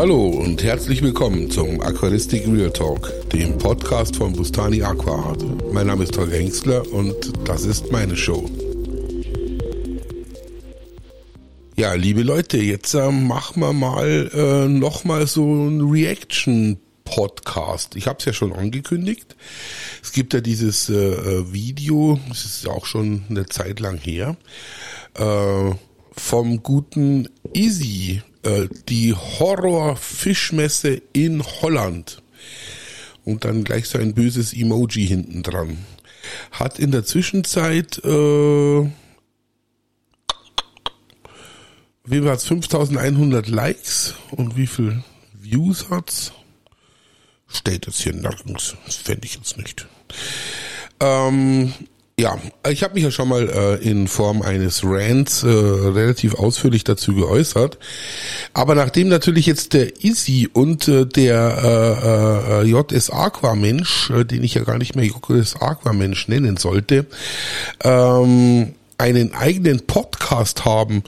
Hallo und herzlich willkommen zum Aquaristik Real Talk, dem Podcast von Bustani Aquaart. Mein Name ist Holger Hengstler und das ist meine Show. Ja, liebe Leute, jetzt äh, machen wir mal äh, nochmal so ein Reaction Podcast. Ich habe es ja schon angekündigt. Es gibt ja dieses äh, äh Video, das ist ja auch schon eine Zeit lang her, äh, vom guten Easy äh, die Horror-Fischmesse in Holland. Und dann gleich so ein böses Emoji hinten dran. Hat in der Zwischenzeit, äh, wie war es, 5100 Likes und wie viel Views hat's? Steht jetzt hier nirgends. Das fände ich jetzt nicht. Ähm, ja, ich habe mich ja schon mal äh, in Form eines Rants äh, relativ ausführlich dazu geäußert. Aber nachdem natürlich jetzt der Easy und äh, der äh, äh, JS Aquamensch, äh, den ich ja gar nicht mehr JS Aquamensch nennen sollte, ähm, einen eigenen Podcast haben,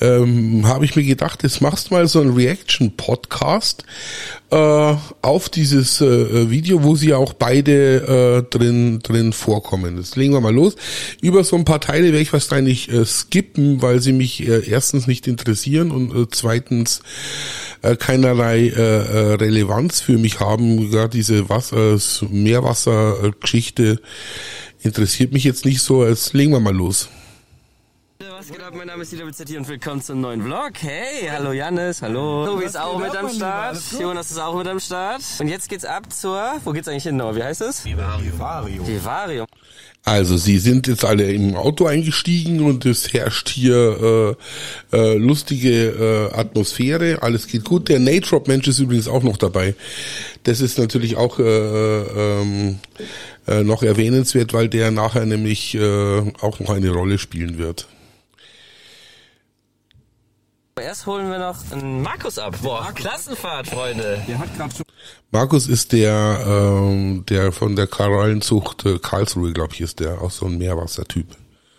ähm, habe ich mir gedacht, jetzt machst du mal so einen Reaction-Podcast äh, auf dieses äh, Video, wo sie auch beide äh, drin drin vorkommen. Das legen wir mal los. Über so ein paar Teile werde ich wahrscheinlich äh, skippen, weil sie mich äh, erstens nicht interessieren und äh, zweitens äh, keinerlei äh, äh Relevanz für mich haben. Gerade diese Wasser, Meerwassergeschichte interessiert mich jetzt nicht so. Jetzt legen wir mal los. Was geht ab? Mein Name ist Dieter BZ und willkommen zum neuen Vlog. Hey, hallo Janis, hallo. Tobi ist auch mit am Start. Jonas ist auch mit am Start. Und jetzt geht's ab zur, wo geht's eigentlich hin? Genau, wie heißt es? Vivarium. Vivarium. Also sie sind jetzt alle im Auto eingestiegen und es herrscht hier äh, äh, lustige äh, Atmosphäre. Alles geht gut. Der Natrop Mensch ist übrigens auch noch dabei. Das ist natürlich auch äh, ähm, äh, noch erwähnenswert, weil der nachher nämlich äh, auch noch eine Rolle spielen wird. Erst holen wir noch einen Markus ab. Boah, Klassenfahrt, Freunde. Der hat gerade schon. Markus ist der, ähm, der von der Korallenzucht äh, Karlsruhe, glaube ich, ist der, auch so ein Meerwassertyp.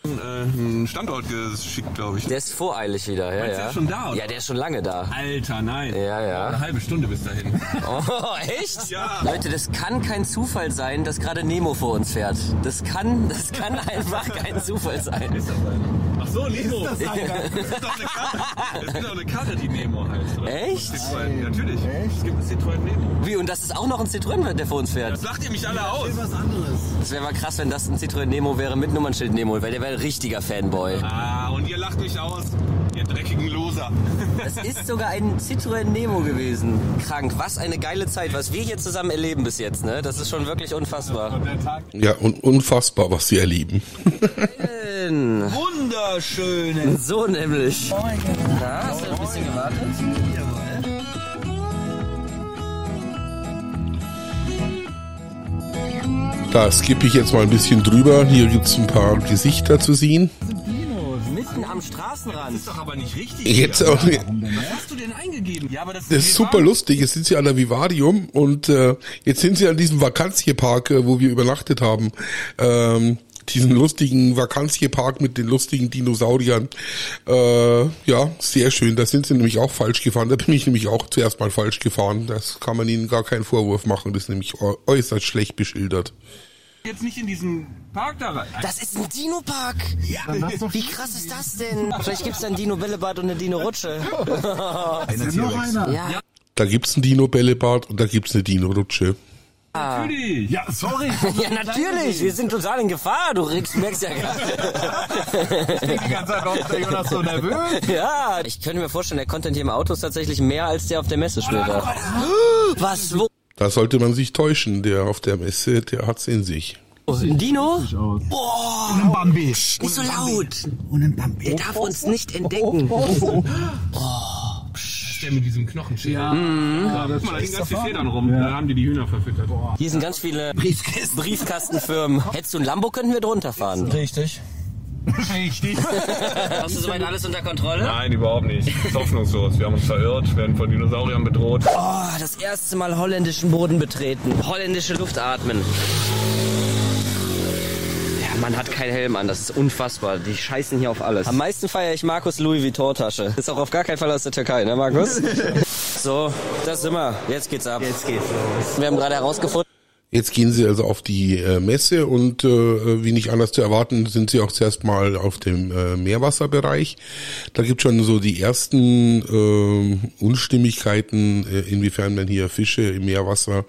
Äh, einen Standort geschickt, glaube ich. Der ist voreilig wieder, ja, ja. Der ist schon da, oder? Ja, der ist schon lange da. Alter, nein. Ja, ja. Eine halbe Stunde bis dahin. Oh, echt? Ja. Leute, das kann kein Zufall sein, dass gerade Nemo vor uns fährt. Das kann, das kann einfach kein Zufall sein. Ist das einer? Ach so, Nemo. Ist das einer? Es gibt auch eine Karre. Es gibt auch eine Karre, die Nemo heißt, oder? Echt? Citroën, natürlich. Echt? Es gibt einen Citroën Nemo. Wie, und das ist auch noch ein Citroën, der vor uns fährt? Das lacht ihr mich alle aus. was anderes. Das wäre mal krass, wenn das ein Citroën Nemo wäre mit Nummernschild Nemo, weil der wäre ein richtiger Fanboy. Ah, und ihr lacht mich aus, ihr dreckigen Loser. Das ist sogar ein Citroën Nemo gewesen. Krank. Was eine geile Zeit, was wir hier zusammen erleben bis jetzt, ne? Das ist schon wirklich unfassbar. Ja, und unfassbar, was sie erleben. Wunderschöne. So nämlich. Na, hast du ein bisschen gewartet? Da skippe ich jetzt mal ein bisschen drüber. Hier gibt's ein paar Gesichter zu sehen. Mitten am Straßenrand. ist doch aber nicht richtig. Jetzt auch, Was hast du denn eingegeben? Ja, aber das, Das ist super lustig. Jetzt sind sie an der Vivarium und äh, jetzt sind sie an diesem Vakanziepark, äh, wo wir übernachtet haben. Ähm, diesen lustigen Vakanziepark mit den lustigen Dinosauriern. Äh, ja, sehr schön. Da sind sie nämlich auch falsch gefahren. Da bin ich nämlich auch zuerst mal falsch gefahren. Das kann man ihnen gar keinen Vorwurf machen. Das ist nämlich äu- äußerst schlecht beschildert. jetzt nicht in diesen Park da rein. Das ist ein Dino-Park. Wie krass ist das denn? Vielleicht gibt's da ein Dino-Bällebad und eine Dino-Rutsche. Einer? Ja. Da gibt's ein Dino-Bällebad und da gibt's eine Dino-Rutsche. Natürlich. Ja, sorry. Ja, natürlich. Wir sind total in Gefahr. Du regst, merkst ja gerade. Die ganze Zeit noch der Jonas so nervös. Ja, ich könnte mir vorstellen, der Content hier im Auto ist tatsächlich mehr als der auf der Messe später. Was? Wo? Da sollte man sich täuschen. Der auf der Messe, der hat's in sich. Ein Dino? Und ein Bambi. Nicht so laut. Und ein Bambi. Der darf uns nicht entdecken. Ist der mit diesem Knochenschädel. Ja. ja guck mal, da hängen ganz viele Federn rum. Da haben die die Hühner verfüttert. Hier sind ganz viele Briefkästen. Briefkastenfirmen. Hättest du ein Lambo, könnten wir drunter fahren. Richtig. Richtig. Hast du soweit alles unter Kontrolle? Nein, überhaupt nicht. Das ist hoffnungslos. Wir haben uns verirrt, werden von Dinosauriern bedroht. Oh, das erste Mal holländischen Boden betreten. Holländische Luft atmen. Man hat keinen Helm an, das ist unfassbar. Die scheißen hier auf alles. Am meisten feiere ich Markus Louis Vuitton Tasche. Ist auch auf gar keinen Fall aus der Türkei, ne Markus? So, das sind wir. Jetzt geht's ab. Jetzt geht's los. Wir haben gerade herausgefunden, Jetzt gehen sie also auf die äh, Messe und äh, wie nicht anders zu erwarten, sind sie auch zuerst mal auf dem äh, Meerwasserbereich. Da gibt schon so die ersten äh, Unstimmigkeiten, äh, inwiefern man hier Fische im Meerwasser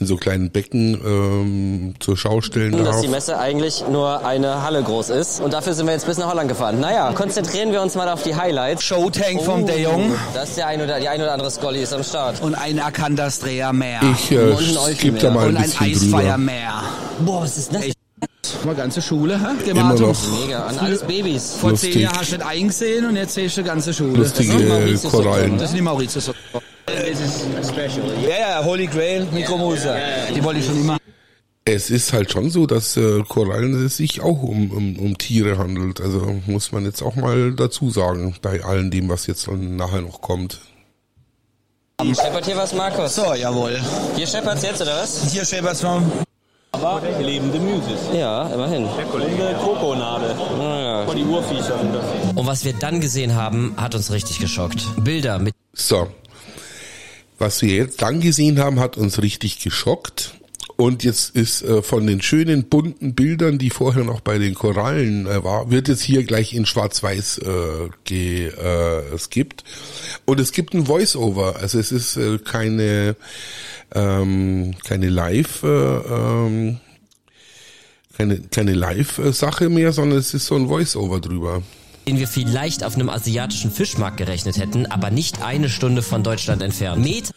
in so kleinen Becken ähm, zur Schau stellen dass darf. die Messe eigentlich nur eine Halle groß ist. Und dafür sind wir jetzt bis nach Holland gefahren. Naja, konzentrieren wir uns mal auf die Highlights. Showtank vom De Jong Das ist der ein oder, die ein oder andere Scully ist am Start. und ein Arkandas-Dreher mehr. Ich äh, Und ein Eufel gebe da mal ein ein bisschen drüber. mehr. Boah, was ist das? Mal ganze Schule, hä? Immer Gematum. noch Mega, an alles Babys. Vor Lustig. zehn Jahren hast du nicht eingesehen und jetzt siehst du die ganze Schule. lustige Korallen. Das sind die Mauritius. Ja, ja, Holy Grail, Mikromuse. Die wollte ich schon immer. Es ist halt schon so, dass äh, Korallen es sich auch um, um, um Tiere handelt. Also muss man jetzt auch mal dazu sagen, bei allem dem, was jetzt dann nachher noch kommt. Scheppert hier was, Markus? So, jawohl. Hier scheppert's jetzt, oder was? Hier scheppert's vom lebende Mysis. Ja, immerhin. Der Kollege Krokonade. Naja. Die Urviecher sind das. Und was wir dann gesehen haben, hat uns richtig geschockt. Bilder mit So. Was wir jetzt dann gesehen haben, hat uns richtig geschockt. Und jetzt ist äh, von den schönen bunten Bildern, die vorher noch bei den Korallen äh, war, wird es hier gleich in Schwarz-Weiß äh, ge, äh, es gibt. Und es gibt ein Voice-Over. Also es ist äh, keine ähm, keine Live äh, ähm, keine keine Live-Sache mehr, sondern es ist so ein Voice-Over drüber. denen wir vielleicht auf einem asiatischen Fischmarkt gerechnet hätten, aber nicht eine Stunde von Deutschland entfernt. Met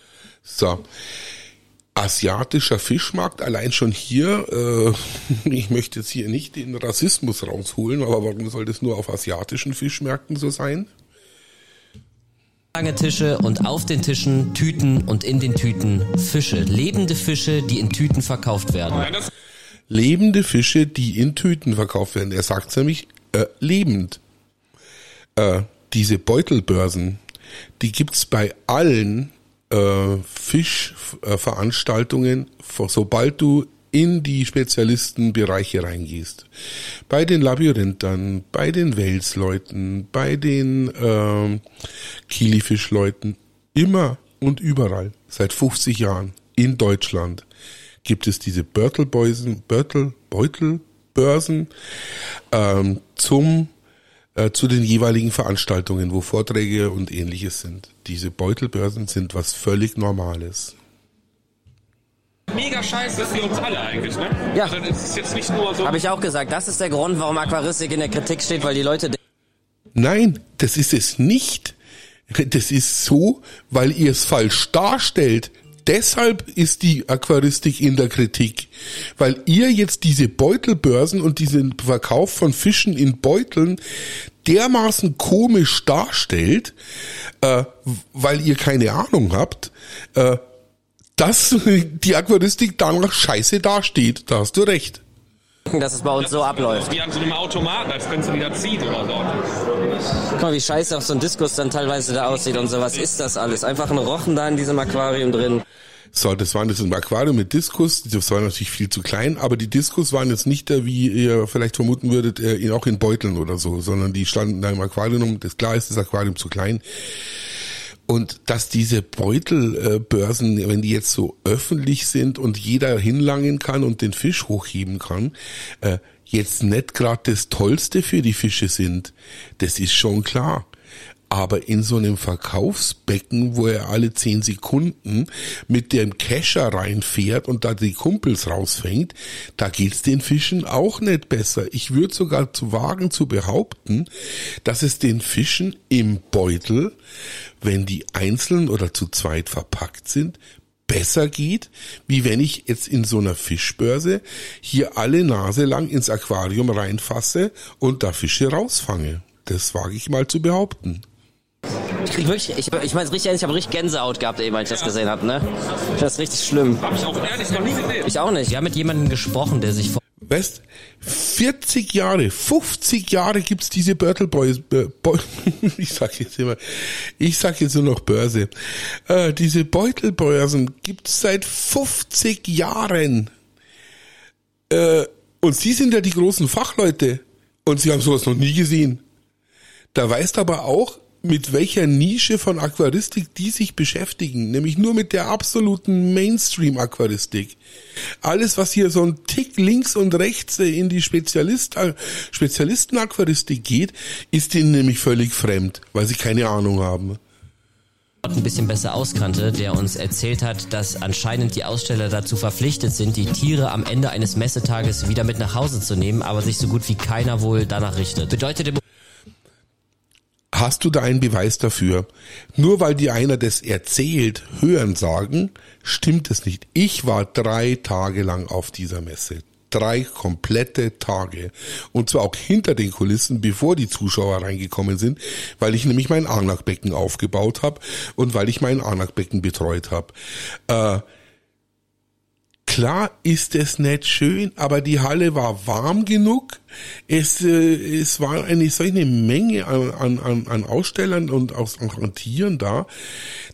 So. Asiatischer Fischmarkt, allein schon hier, äh, ich möchte jetzt hier nicht den Rassismus rausholen, aber warum soll das nur auf asiatischen Fischmärkten so sein? lange Tische und auf den Tischen Tüten und in den Tüten Fische. Lebende Fische, die in Tüten verkauft werden. Lebende Fische, die in Tüten verkauft werden. Er sagt nämlich äh, lebend. Äh, diese Beutelbörsen, die gibt's bei allen äh, Fischveranstaltungen, sobald du in die Spezialistenbereiche reingehst. Bei den Labyrinthern, bei den Welsleuten, bei den ähm, Kilifischleuten, immer und überall, seit 50 Jahren in Deutschland, gibt es diese Börtelbeusen, Börtel, Beutelbörsen ähm, zum äh, zu den jeweiligen Veranstaltungen, wo Vorträge und ähnliches sind. Diese Beutelbörsen sind was völlig Normales. Mega scheiße für uns alle eigentlich, ne? Ja. Also das ist jetzt nicht nur so. Habe ich auch gesagt. Das ist der Grund, warum Aquaristik in der Kritik steht, weil die Leute Nein, das ist es nicht. Das ist so, weil ihr es falsch darstellt. Deshalb ist die Aquaristik in der Kritik, weil ihr jetzt diese Beutelbörsen und diesen Verkauf von Fischen in Beuteln dermaßen komisch darstellt, äh, weil ihr keine Ahnung habt, äh, dass die Aquaristik danach scheiße dasteht. Da hast du recht. Dass es bei uns so abläuft. wie an so einem Automaten, als wenn du wieder zieht oder so. Guck mal, wie scheiße auch so ein Diskus dann teilweise da aussieht und so. Was ist das alles? Einfach ein Rochen da in diesem Aquarium drin. So, das waren jetzt ein Aquarium mit Diskus. Das war natürlich viel zu klein, aber die Diskus waren jetzt nicht da, wie ihr vielleicht vermuten würdet, äh, auch in Beuteln oder so, sondern die standen da im Aquarium. Das klar ist das Aquarium zu klein. Und dass diese Beutelbörsen, wenn die jetzt so öffentlich sind und jeder hinlangen kann und den Fisch hochheben kann, äh, jetzt nicht gerade das Tollste für die Fische sind, das ist schon klar. Aber in so einem Verkaufsbecken, wo er alle zehn Sekunden mit dem Kescher reinfährt und da die Kumpels rausfängt, da geht's den Fischen auch nicht besser. Ich würde sogar zu wagen zu behaupten, dass es den Fischen im Beutel, wenn die einzeln oder zu zweit verpackt sind, besser geht, wie wenn ich jetzt in so einer Fischbörse hier alle Nase lang ins Aquarium reinfasse und da Fische rausfange. Das wage ich mal zu behaupten. Ich krieg wirklich, ich, ich meine es richtig, ich habe richtig Gänsehaut gehabt eben, als ich das gesehen habe, ne? Das ist richtig schlimm. Hab ich auch ehrlich noch nie gesehen. Ich auch nicht. Wir haben mit jemandem gesprochen, der sich vor Weißt, 40 Jahre, 50 Jahre gibt's diese Börtelboys, Bö- Beu- ich sag jetzt immer, ich sag jetzt nur noch Börse, äh, diese Beutelbörsen gibt's seit 50 Jahren. Äh, und Sie sind ja die großen Fachleute und Sie haben sowas noch nie gesehen. Da weißt aber auch, mit welcher Nische von Aquaristik die sich beschäftigen, nämlich nur mit der absoluten Mainstream-Aquaristik. Alles, was hier so ein Tick links und rechts in die Spezialist, Spezialisten-Aquaristik geht, ist ihnen nämlich völlig fremd, weil sie keine Ahnung haben. ein bisschen besser auskannte, der uns erzählt hat, dass anscheinend die Aussteller dazu verpflichtet sind, die Tiere am Ende eines Messetages wieder mit nach Hause zu nehmen, aber sich so gut wie keiner wohl danach richtet. Bedeutet Hast du da einen Beweis dafür? Nur weil dir einer das erzählt, hören sagen, stimmt es nicht. Ich war drei Tage lang auf dieser Messe. Drei komplette Tage. Und zwar auch hinter den Kulissen, bevor die Zuschauer reingekommen sind, weil ich nämlich mein Arnachbecken aufgebaut habe und weil ich mein Arnachbecken betreut habe. Äh, Klar ist es nicht schön, aber die Halle war warm genug. Es, äh, es war eine solche Menge an, an, an- Ausstellern und aus, an Tieren da.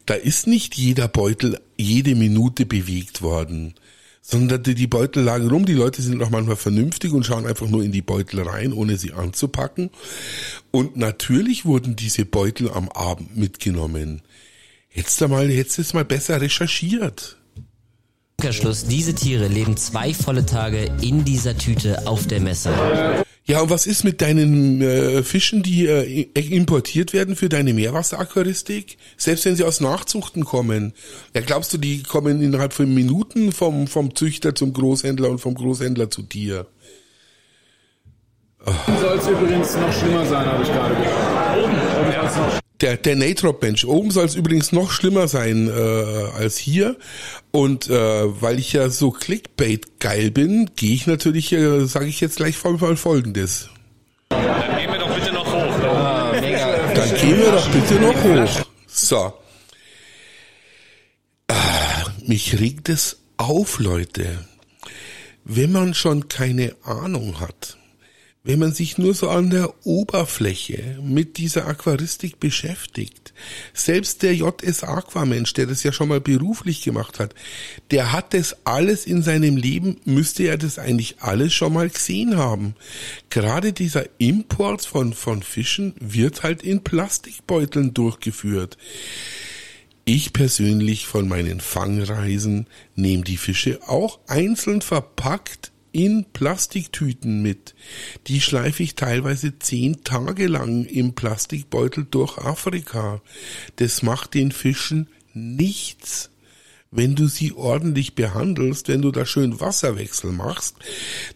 Da ist nicht jeder Beutel jede Minute bewegt worden. Sondern die, die Beutel lagen rum, die Leute sind auch manchmal vernünftig und schauen einfach nur in die Beutel rein, ohne sie anzupacken. Und natürlich wurden diese Beutel am Abend mitgenommen. Jetzt einmal, jetzt ist mal besser recherchiert. Umkehrschluss, diese Tiere leben zwei volle Tage in dieser Tüte auf der Messe. Ja, und was ist mit deinen äh, Fischen, die äh, importiert werden für deine Meerwasseraquaristik? Selbst wenn sie aus Nachzuchten kommen. Ja, glaubst du, die kommen innerhalb von Minuten vom, vom Züchter zum Großhändler und vom Großhändler zu dir? Soll es übrigens noch schlimmer sein, habe ich gerade gehört. Oben noch Der, der Natrop-Mensch. Oben soll es übrigens noch schlimmer sein äh, als hier. Und äh, weil ich ja so Clickbait-geil bin, gehe ich natürlich, äh, sage ich jetzt gleich mal Folgendes. Dann gehen wir doch bitte noch hoch. Ne? Dann gehen wir doch bitte noch hoch. So. Ah, mich regt es auf, Leute. Wenn man schon keine Ahnung hat, wenn man sich nur so an der Oberfläche mit dieser Aquaristik beschäftigt, selbst der JS Aquamensch, der das ja schon mal beruflich gemacht hat, der hat das alles in seinem Leben, müsste er das eigentlich alles schon mal gesehen haben. Gerade dieser Import von, von Fischen wird halt in Plastikbeuteln durchgeführt. Ich persönlich von meinen Fangreisen nehme die Fische auch einzeln verpackt in Plastiktüten mit. Die schleife ich teilweise zehn Tage lang im Plastikbeutel durch Afrika. Das macht den Fischen nichts. Wenn du sie ordentlich behandelst, wenn du da schön Wasserwechsel machst,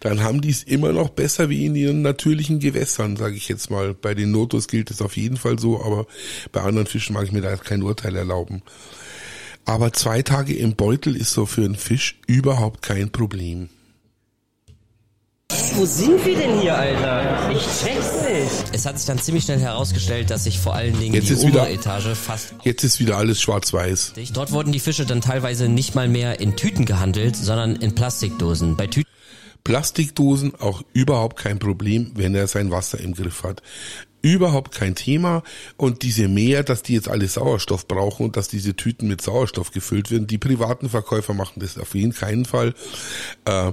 dann haben die es immer noch besser wie in ihren natürlichen Gewässern, sage ich jetzt mal. Bei den Notos gilt es auf jeden Fall so, aber bei anderen Fischen mag ich mir da kein Urteil erlauben. Aber zwei Tage im Beutel ist so für einen Fisch überhaupt kein Problem. Wo sind wir denn hier, Alter? Ich check's nicht. Es hat sich dann ziemlich schnell herausgestellt, dass sich vor allen Dingen Jetzt die ist wieder- Oberetage fast Jetzt ist wieder alles schwarz-weiß. Dort wurden die Fische dann teilweise nicht mal mehr in Tüten gehandelt, sondern in Plastikdosen. Bei Tüten Plastikdosen auch überhaupt kein Problem, wenn er sein Wasser im Griff hat. Überhaupt kein Thema. Und diese Meer, dass die jetzt alle Sauerstoff brauchen und dass diese Tüten mit Sauerstoff gefüllt werden, die privaten Verkäufer machen das auf jeden keinen Fall. Äh,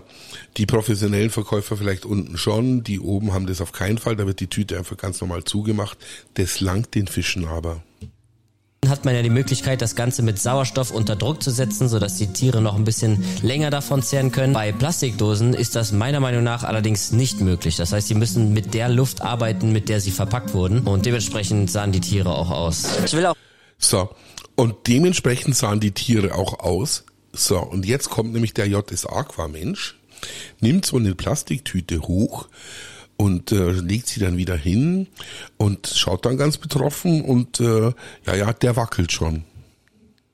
die professionellen Verkäufer vielleicht unten schon, die oben haben das auf keinen Fall. Da wird die Tüte einfach ganz normal zugemacht. Das langt den Fischen aber. Hat man ja die Möglichkeit, das Ganze mit Sauerstoff unter Druck zu setzen, sodass die Tiere noch ein bisschen länger davon zehren können. Bei Plastikdosen ist das meiner Meinung nach allerdings nicht möglich. Das heißt, sie müssen mit der Luft arbeiten, mit der sie verpackt wurden. Und dementsprechend sahen die Tiere auch aus. Ich will auch So. Und dementsprechend sahen die Tiere auch aus. So. Und jetzt kommt nämlich der JS Aquamensch, nimmt so eine Plastiktüte hoch und äh, legt sie dann wieder hin und schaut dann ganz betroffen und äh, ja, ja, der wackelt schon.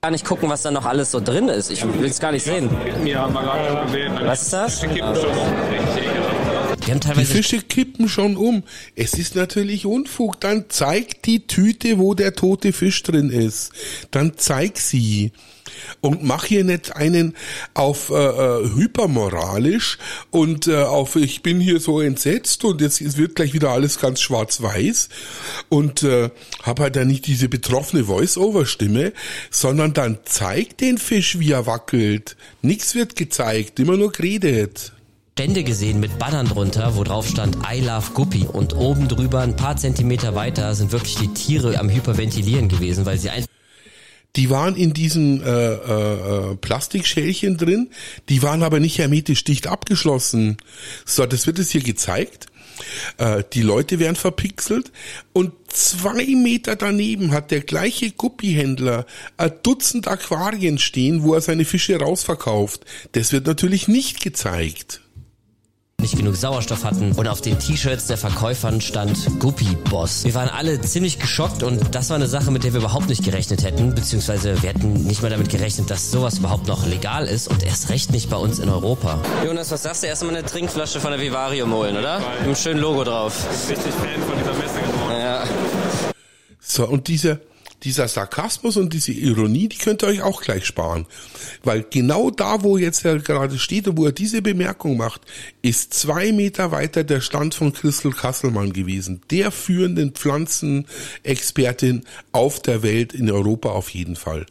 gar nicht gucken, was da noch alles so drin ist. Ich will's gar nicht sehen. Ja, gesehen. Was ist das? Die kippen schon um. Die haben Die teilweise Fische kippen schon um. Es ist natürlich Unfug. Dann zeig die Tüte, wo der tote Fisch drin ist. Dann zeig sie. Und mach hier nicht einen auf äh, äh, hypermoralisch und äh, auf ich bin hier so entsetzt und jetzt wird gleich wieder alles ganz schwarz-weiß und äh, hab halt dann nicht diese betroffene Voice-Over-Stimme, sondern dann zeig den Fisch, wie er wackelt. Nix wird gezeigt, immer nur geredet. Stände gesehen mit Bannern drunter, wo drauf stand I love Guppy. Und oben drüber, ein paar Zentimeter weiter, sind wirklich die Tiere am Hyperventilieren gewesen, weil sie einfach Die waren in diesen äh, äh, äh, Plastikschälchen drin, die waren aber nicht hermetisch dicht abgeschlossen. So, das wird es hier gezeigt. Äh, die Leute werden verpixelt und zwei Meter daneben hat der gleiche Guppihändler ein Dutzend Aquarien stehen, wo er seine Fische rausverkauft. Das wird natürlich nicht gezeigt. Nicht genug Sauerstoff hatten und auf den T-Shirts der Verkäufern stand Guppy Boss. Wir waren alle ziemlich geschockt und das war eine Sache, mit der wir überhaupt nicht gerechnet hätten, beziehungsweise wir hätten nicht mal damit gerechnet, dass sowas überhaupt noch legal ist und erst recht nicht bei uns in Europa. Jonas, was sagst du? Erstmal eine Trinkflasche von der Vivarium holen, oder? Mit einem schönen Logo drauf. Richtig Fan von dieser Messe geworden. Ja. So, und dieser, dieser Sarkasmus und diese Ironie, die könnt ihr euch auch gleich sparen. Weil genau da, wo jetzt er gerade steht und wo er diese Bemerkung macht, ist zwei Meter weiter der Stand von Christel Kasselmann gewesen. Der führenden Pflanzenexpertin auf der Welt, in Europa auf jeden Fall.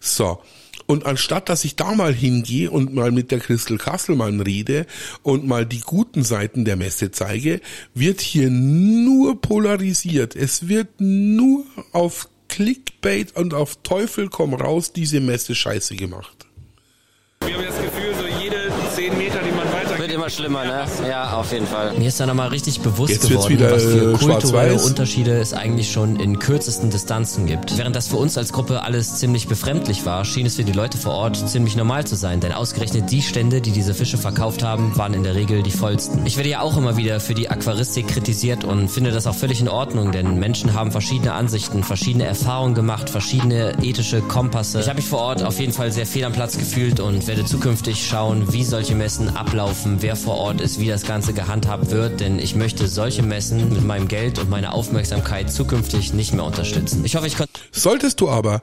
So. Und anstatt dass ich da mal hingehe und mal mit der Christel Kasselmann rede und mal die guten Seiten der Messe zeige, wird hier nur polarisiert. Es wird nur auf Clickbait und auf Teufel komm raus diese Messe scheiße gemacht. Immer schlimmer, ne? Ja, auf jeden Fall. Mir ist da nochmal richtig bewusst Jetzt geworden, wieder, was für äh, kulturelle. Unterschiede es eigentlich schon in kürzesten Distanzen gibt. Während das für uns als Gruppe alles ziemlich befremdlich war, schien es für die Leute vor Ort ziemlich normal zu sein, denn ausgerechnet die Stände, die diese Fische verkauft haben, waren in der Regel die vollsten. Ich werde ja auch immer wieder für die Aquaristik kritisiert und finde das auch völlig in Ordnung, denn Menschen haben verschiedene Ansichten, verschiedene Erfahrungen gemacht, verschiedene ethische Kompasse. Ich habe mich vor Ort auf jeden Fall sehr fehl am Platz gefühlt und werde zukünftig schauen, wie solche Messen ablaufen, wer vor Ort ist, wie das Ganze gehandhabt wird, denn ich möchte solche Messen mit meinem Geld und meiner Aufmerksamkeit zukünftig nicht mehr unterstützen. Ich hoffe, ich konnte Solltest du aber.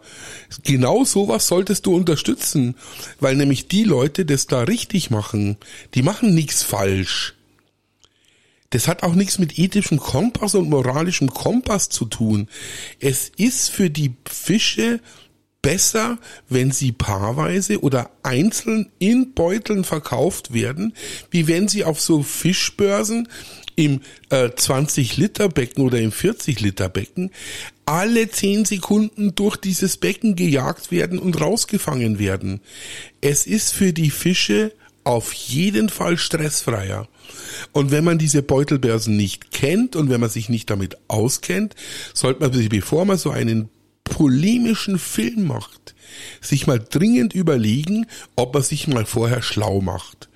Genau sowas solltest du unterstützen, weil nämlich die Leute das da richtig machen, die machen nichts falsch. Das hat auch nichts mit ethischem Kompass und moralischem Kompass zu tun. Es ist für die Fische besser, wenn sie paarweise oder einzeln in Beuteln verkauft werden, wie wenn sie auf so Fischbörsen im äh, 20 Liter Becken oder im 40 Liter Becken alle 10 Sekunden durch dieses Becken gejagt werden und rausgefangen werden. Es ist für die Fische auf jeden Fall stressfreier. Und wenn man diese Beutelbörsen nicht kennt und wenn man sich nicht damit auskennt, sollte man sich, bevor man so einen polemischen Film macht, sich mal dringend überlegen, ob man sich mal vorher schlau macht.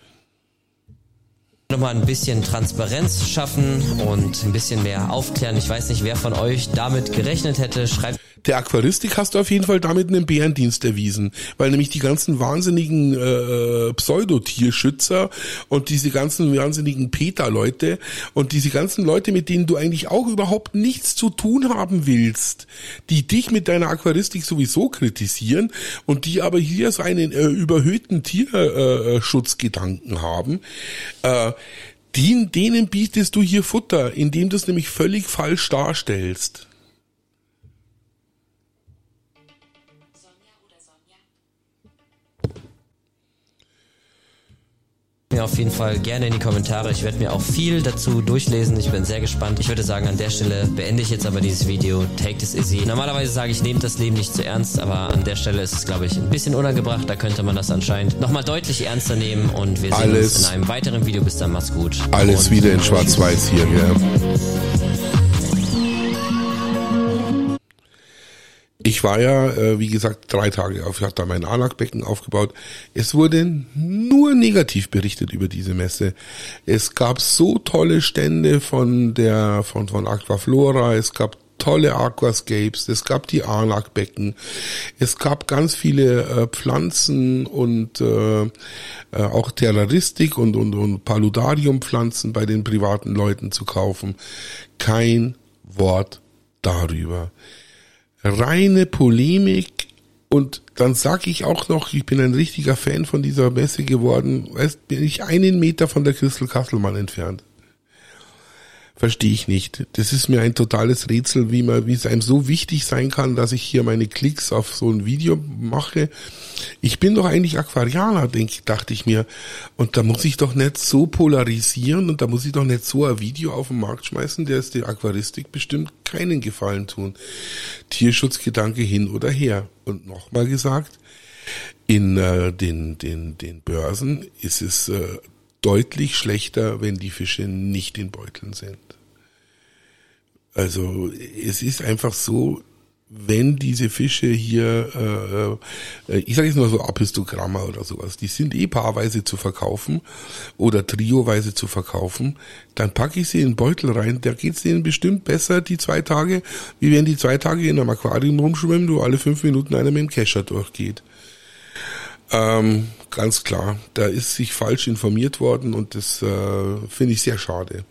Nochmal ein bisschen Transparenz schaffen und ein bisschen mehr aufklären. Ich weiß nicht, wer von euch damit gerechnet hätte. Schreibt Der Aquaristik hast du auf jeden Fall damit einen Bärendienst erwiesen, weil nämlich die ganzen wahnsinnigen äh, Pseudotierschützer und diese ganzen wahnsinnigen Peter-Leute und diese ganzen Leute, mit denen du eigentlich auch überhaupt nichts zu tun haben willst, die dich mit deiner Aquaristik sowieso kritisieren und die aber hier so einen äh, überhöhten Tierschutzgedanken äh, Schutzgedanken haben, äh, die, denen bietest du hier Futter, indem du es nämlich völlig falsch darstellst. Mir auf jeden Fall gerne in die Kommentare. Ich werde mir auch viel dazu durchlesen. Ich bin sehr gespannt. Ich würde sagen, an der Stelle beende ich jetzt aber dieses Video. Take this easy. Normalerweise sage ich, nehmt das Leben nicht zu ernst, aber an der Stelle ist es, glaube ich, ein bisschen unangebracht. Da könnte man das anscheinend nochmal deutlich ernster nehmen und wir sehen Alles. uns in einem weiteren Video. Bis dann, macht's gut. Alles und wieder in Schwarz-Weiß hier, gell? Ich war ja, äh, wie gesagt, drei Tage auf, ich hatte da mein Anlagbecken aufgebaut. Es wurde nur negativ berichtet über diese Messe. Es gab so tolle Stände von der, von, von Aquaflora, es gab tolle Aquascapes, es gab die Anlagbecken, es gab ganz viele äh, Pflanzen und äh, äh, auch Terroristik und, und, und Paludariumpflanzen bei den privaten Leuten zu kaufen. Kein Wort darüber. Reine Polemik und dann sag ich auch noch, ich bin ein richtiger Fan von dieser Messe geworden, weißt, bin ich einen Meter von der Christel Kasselmann entfernt. Verstehe ich nicht. Das ist mir ein totales Rätsel, wie man, wie es einem so wichtig sein kann, dass ich hier meine Klicks auf so ein Video mache. Ich bin doch eigentlich Aquarianer, denk, dachte ich mir. Und da muss ich doch nicht so polarisieren und da muss ich doch nicht so ein Video auf den Markt schmeißen, der es der Aquaristik bestimmt keinen Gefallen tun. Tierschutzgedanke hin oder her. Und nochmal gesagt, in äh, den, den, den Börsen ist es äh, deutlich schlechter, wenn die Fische nicht in Beuteln sind. Also es ist einfach so, wenn diese Fische hier, äh, äh, ich sage jetzt mal so Apistogramma oder sowas, die sind eh paarweise zu verkaufen oder trioweise zu verkaufen, dann packe ich sie in den Beutel rein. Da geht's denen bestimmt besser die zwei Tage, wie wenn die zwei Tage in einem Aquarium rumschwimmen, wo alle fünf Minuten einer mit dem Kescher durchgeht. Ähm, ganz klar, da ist sich falsch informiert worden und das äh, finde ich sehr schade.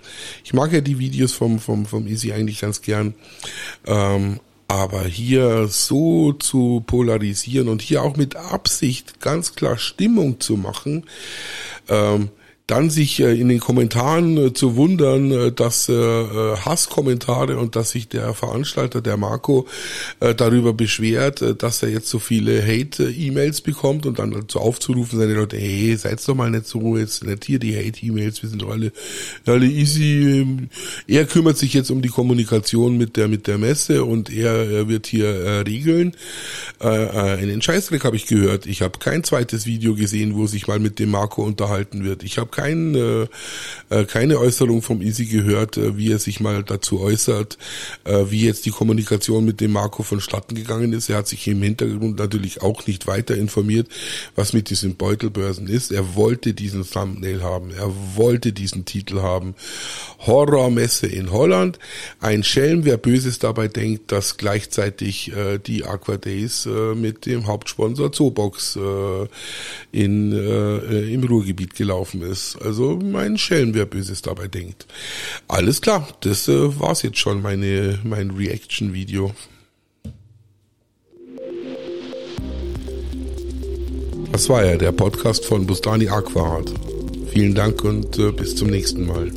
Ich mag ja die Videos vom vom vom Easy eigentlich ganz gern, ähm, aber hier so zu polarisieren und hier auch mit Absicht ganz klar Stimmung zu machen, ähm, dann sich äh, in den Kommentaren äh, zu wundern, äh, dass Hasskommentare und dass sich der Veranstalter, der Marco, darüber beschwert, dass er jetzt so viele Hate-E-Mails bekommt und dann dazu aufzurufen, seine Leute, hey, seid doch mal nicht so, jetzt nicht hier die Hate-E-Mails, wir sind doch alle, alle easy. Ähm, er kümmert sich jetzt um die Kommunikation mit der, mit der Messe und er, er wird hier äh, regeln. Äh, einen Scheißdreck habe ich gehört. Ich habe kein zweites Video gesehen, wo sich mal mit dem Marco unterhalten wird. Ich habe kein, äh, äh, keine Äußerung vom Easy gehört, äh, wie er sich mal dazu äußert, äh, wie jetzt die Kommunikation mit dem Marco vonstatten gegangen ist. Er hat sich im Hintergrund natürlich auch nicht weiter informiert, was mit diesen Beutelbörsen ist. Er wollte diesen Thumbnail haben, er wollte diesen Titel haben. Horrormesse in Holland. Ein Schelm, wer Böses dabei denkt, dass gleichzeitig äh, die Aqua Days äh, mit dem Hauptsponsor Zoobox äh, in, äh, im Ruhrgebiet gelaufen Also mein Schelm, wer Böses dabei denkt. Alles klar, das äh, war's jetzt schon, meine, mein Reaction-Video. Das war ja der Podcast von Bustani Aquarat. Vielen Dank und äh, bis zum nächsten Mal.